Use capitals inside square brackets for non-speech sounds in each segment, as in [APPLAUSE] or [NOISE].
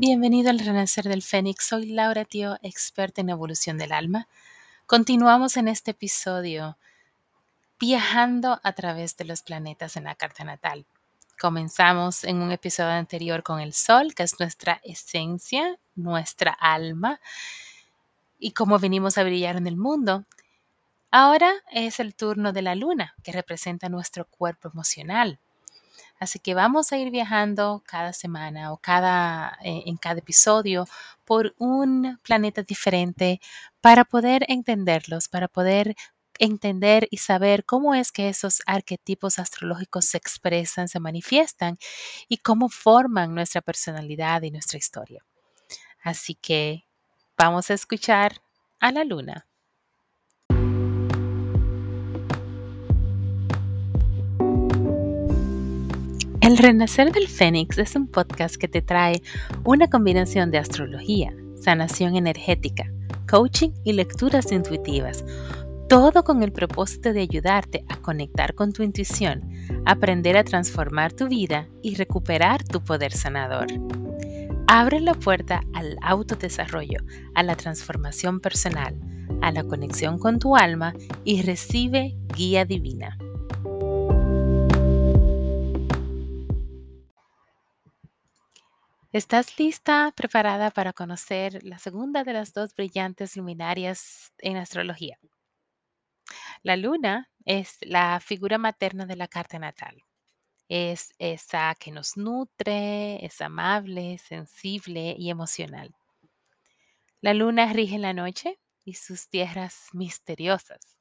Bienvenido al Renacer del Fénix. Soy Laura Tío, experta en evolución del alma. Continuamos en este episodio viajando a través de los planetas en la carta natal. Comenzamos en un episodio anterior con el Sol, que es nuestra esencia, nuestra alma y cómo venimos a brillar en el mundo. Ahora es el turno de la Luna, que representa nuestro cuerpo emocional, Así que vamos a ir viajando cada semana o cada, eh, en cada episodio por un planeta diferente para poder entenderlos, para poder entender y saber cómo es que esos arquetipos astrológicos se expresan, se manifiestan y cómo forman nuestra personalidad y nuestra historia. Así que vamos a escuchar a la luna. Renacer del Fénix es un podcast que te trae una combinación de astrología, sanación energética, coaching y lecturas intuitivas, todo con el propósito de ayudarte a conectar con tu intuición, aprender a transformar tu vida y recuperar tu poder sanador. Abre la puerta al autodesarrollo, a la transformación personal, a la conexión con tu alma y recibe guía divina. ¿Estás lista, preparada para conocer la segunda de las dos brillantes luminarias en astrología? La luna es la figura materna de la carta natal. Es esa que nos nutre, es amable, sensible y emocional. La luna rige la noche y sus tierras misteriosas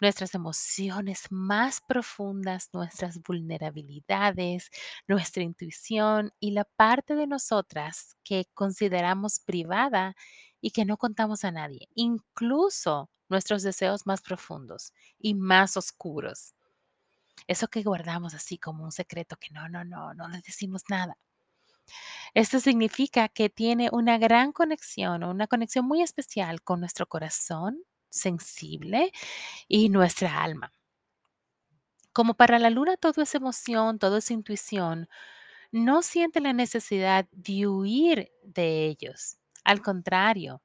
nuestras emociones más profundas, nuestras vulnerabilidades, nuestra intuición y la parte de nosotras que consideramos privada y que no contamos a nadie, incluso nuestros deseos más profundos y más oscuros. Eso que guardamos así como un secreto que no, no, no, no le decimos nada. Esto significa que tiene una gran conexión o una conexión muy especial con nuestro corazón, sensible y nuestra alma. Como para la luna todo es emoción, todo es intuición, no siente la necesidad de huir de ellos. Al contrario,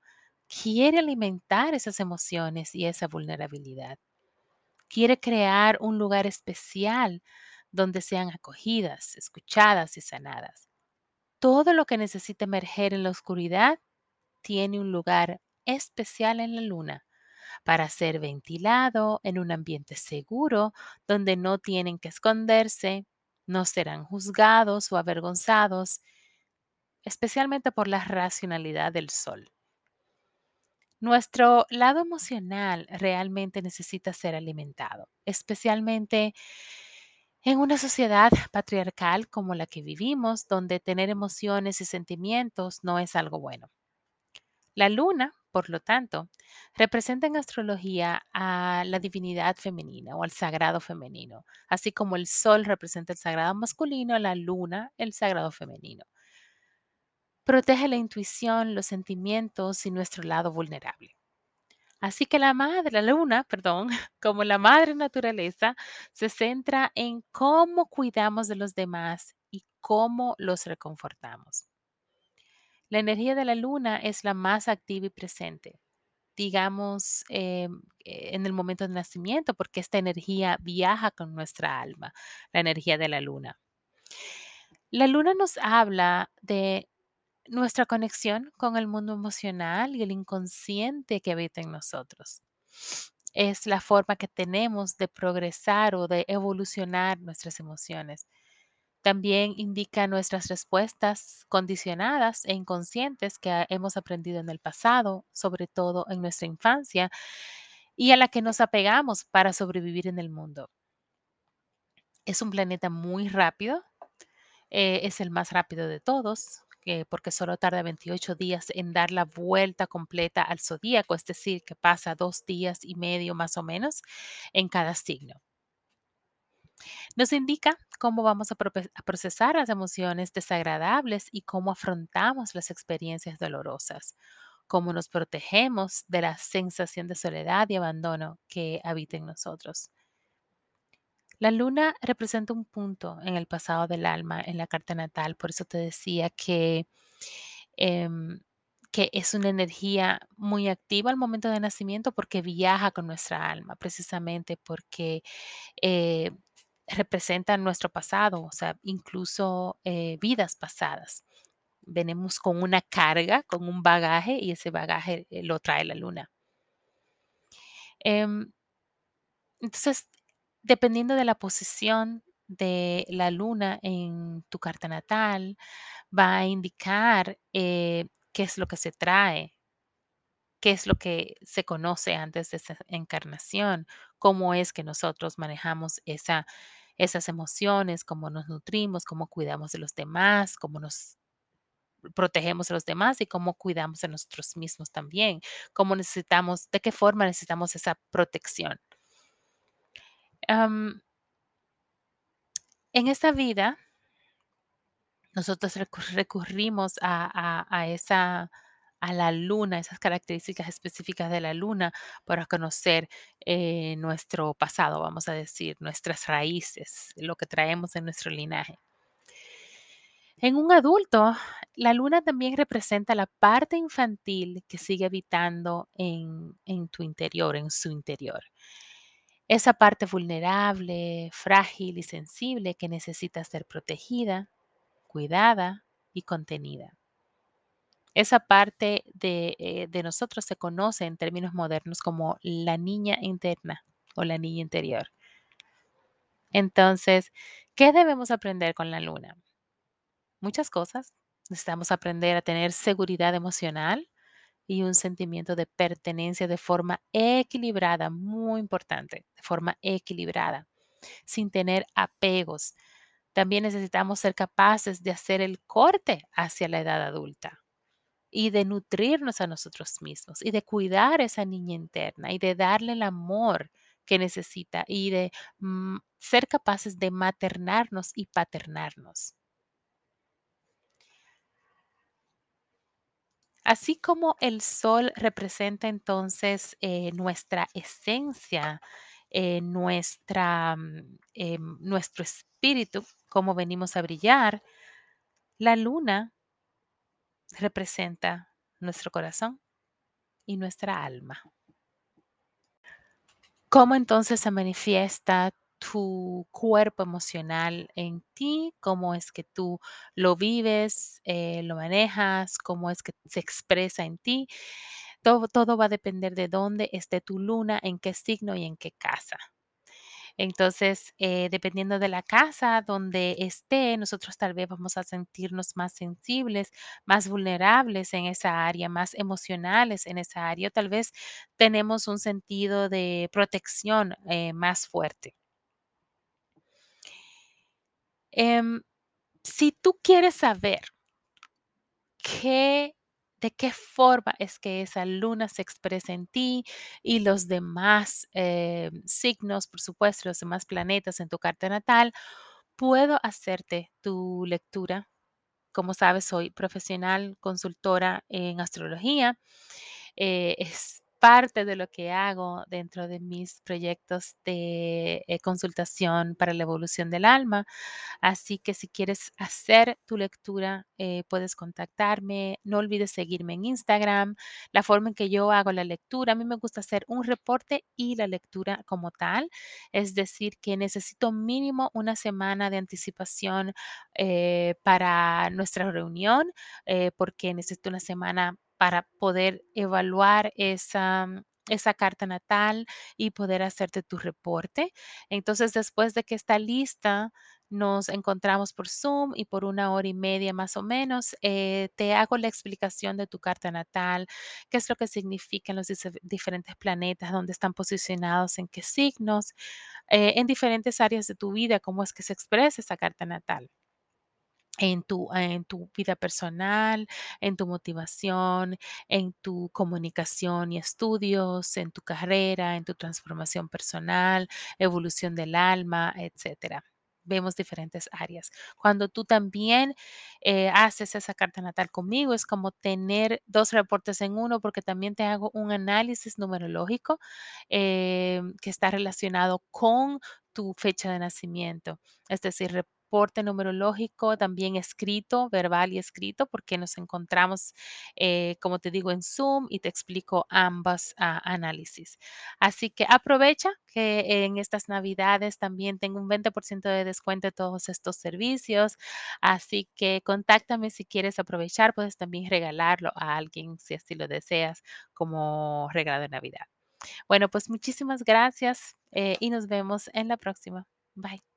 quiere alimentar esas emociones y esa vulnerabilidad. Quiere crear un lugar especial donde sean acogidas, escuchadas y sanadas. Todo lo que necesita emerger en la oscuridad tiene un lugar especial en la luna para ser ventilado en un ambiente seguro donde no tienen que esconderse, no serán juzgados o avergonzados, especialmente por la racionalidad del sol. Nuestro lado emocional realmente necesita ser alimentado, especialmente en una sociedad patriarcal como la que vivimos, donde tener emociones y sentimientos no es algo bueno. La luna por lo tanto, representa en astrología a la divinidad femenina o al sagrado femenino, así como el sol representa el sagrado masculino, la luna el sagrado femenino. Protege la intuición, los sentimientos y nuestro lado vulnerable. Así que la madre, la luna, [LAUGHS] perdón, como la madre naturaleza, se centra en cómo cuidamos de los demás y cómo los reconfortamos. La energía de la luna es la más activa y presente, digamos, eh, en el momento del nacimiento, porque esta energía viaja con nuestra alma, la energía de la luna. La luna nos habla de nuestra conexión con el mundo emocional y el inconsciente que habita en nosotros. Es la forma que tenemos de progresar o de evolucionar nuestras emociones. También indica nuestras respuestas condicionadas e inconscientes que hemos aprendido en el pasado, sobre todo en nuestra infancia, y a la que nos apegamos para sobrevivir en el mundo. Es un planeta muy rápido, eh, es el más rápido de todos, porque solo tarda 28 días en dar la vuelta completa al zodíaco, es decir, que pasa dos días y medio más o menos en cada signo. Nos indica cómo vamos a, procesar las emociones desagradables y cómo afrontamos las experiencias dolorosas, cómo nos protegemos de la sensación de soledad y abandono que habita en nosotros. La luna representa un punto en el pasado del alma en la carta natal, por eso te decía que em, que es una energía muy activa al momento de nacimiento porque viaja con nuestra alma, precisamente porque eh, representa nuestro pasado, o sea, incluso eh, vidas pasadas. Venimos con una carga, con un bagaje y ese bagaje eh, lo trae la luna. Em, entonces, dependiendo de la posición de la luna en tu carta natal, va a indicar eh, qué es lo que se trae, qué es lo que se conoce antes de esa encarnación, cómo es que nosotros manejamos esa, esas emociones, cómo nos nutrimos, cómo cuidamos de los demás, cómo nos protegemos a los demás y cómo cuidamos a nosotros mismos también, cómo necesitamos, de qué forma necesitamos esa protección. En esta vida, nosotros recur- recurrimos a esa, a la luna, esas características específicas de la luna para conocer eh, nuestro pasado, vamos a decir, nuestras raíces, lo que traemos en nuestro linaje. En un adulto, la luna también representa la parte infantil que sigue habitando en, en tu interior, en su interior. Esa parte vulnerable, frágil y sensible que necesita ser protegida, cuidada y contenida. Esa parte de, eh, de nosotros se conoce en términos modernos como la niña interna o la niña interior. Entonces, ¿qué debemos aprender con la luna? Muchas cosas. Necesitamos aprender a tener seguridad emocional y un sentimiento de pertenencia de forma equilibrada, muy importante, de forma equilibrada, sin tener apegos. También necesitamos ser capaces de hacer el corte hacia la edad adulta y de nutrirnos a nosotros mismos y de cuidar a esa niña interna y de darle el amor que necesita y de mm, ser capaces de maternarnos y paternarnos. Así como el sol representa entonces eh, nuestra esencia, eh, nuestra, mm, em, nuestro espíritu, cómo venimos a brillar, la luna representa nuestro corazón y nuestra alma. ¿Cómo entonces se manifiesta tu cuerpo emocional en ti? ¿Cómo es que tú lo vives, eh, lo manejas? ¿Cómo es que se expresa en ti? Todo, todo va a depender de dónde esté tu luna, en qué signo y en qué casa. Entonces, eh, dependiendo de la casa donde esté, nosotros tal vez vamos a sentirnos más sensibles, más vulnerables en esa área, más emocionales en esa área. o Tal vez tenemos un sentido de protección eh, más fuerte. Em, si tú quieres saber qué, de qué forma es que esa luna se expresa en ti y los demás eh, signos, por supuesto, los demás planetas en tu carta natal, puedo hacerte tu lectura. Como sabes, soy profesional, consultora en astrología. Eh, parte de lo que hago dentro de mis proyectos de eh, consultación para la evolución del alma. Así que si quieres hacer tu lectura, eh, puedes contactarme. No olvides seguirme en Instagram. La forma en que yo hago la lectura, a mí me gusta hacer un reporte y la lectura como tal. Es decir, que necesito mínimo una semana de anticipación eh, para nuestra reunión, eh, porque necesito una semana para poder evaluar esa, esa carta natal y poder hacerte tu reporte. Entonces, después de que está lista, nos encontramos por Zoom y por una hora y media más o menos, eh, te hago la explicación de tu carta natal, qué es lo que significan los diferentes planetas, dónde están posicionados, en qué signos, eh, en diferentes áreas de tu vida, cómo es que se expresa esa carta natal en tu, en tu vida personal, en tu motivación, en tu comunicación y estudios, en tu carrera, en tu transformación personal, evolución del alma, etcétera. Vemos diferentes áreas. Cuando tú también eh, haces esa carta natal conmigo, es como tener dos reportes en uno, porque también te hago un análisis numerológico eh, que está relacionado con tu fecha de nacimiento. Es decir, numerológico, también escrito, verbal y escrito, porque nos encontramos, eh, como te digo, en Zoom y te explico ambos ah, análisis. Así que aprovecha que en estas navidades también tengo un 20% de descuento de todos estos servicios. Así que contáctame si quieres aprovechar, puedes también regalarlo a alguien si así lo deseas como regalo de Navidad. Bueno, pues muchísimas gracias eh, y nos vemos en la próxima. Bye.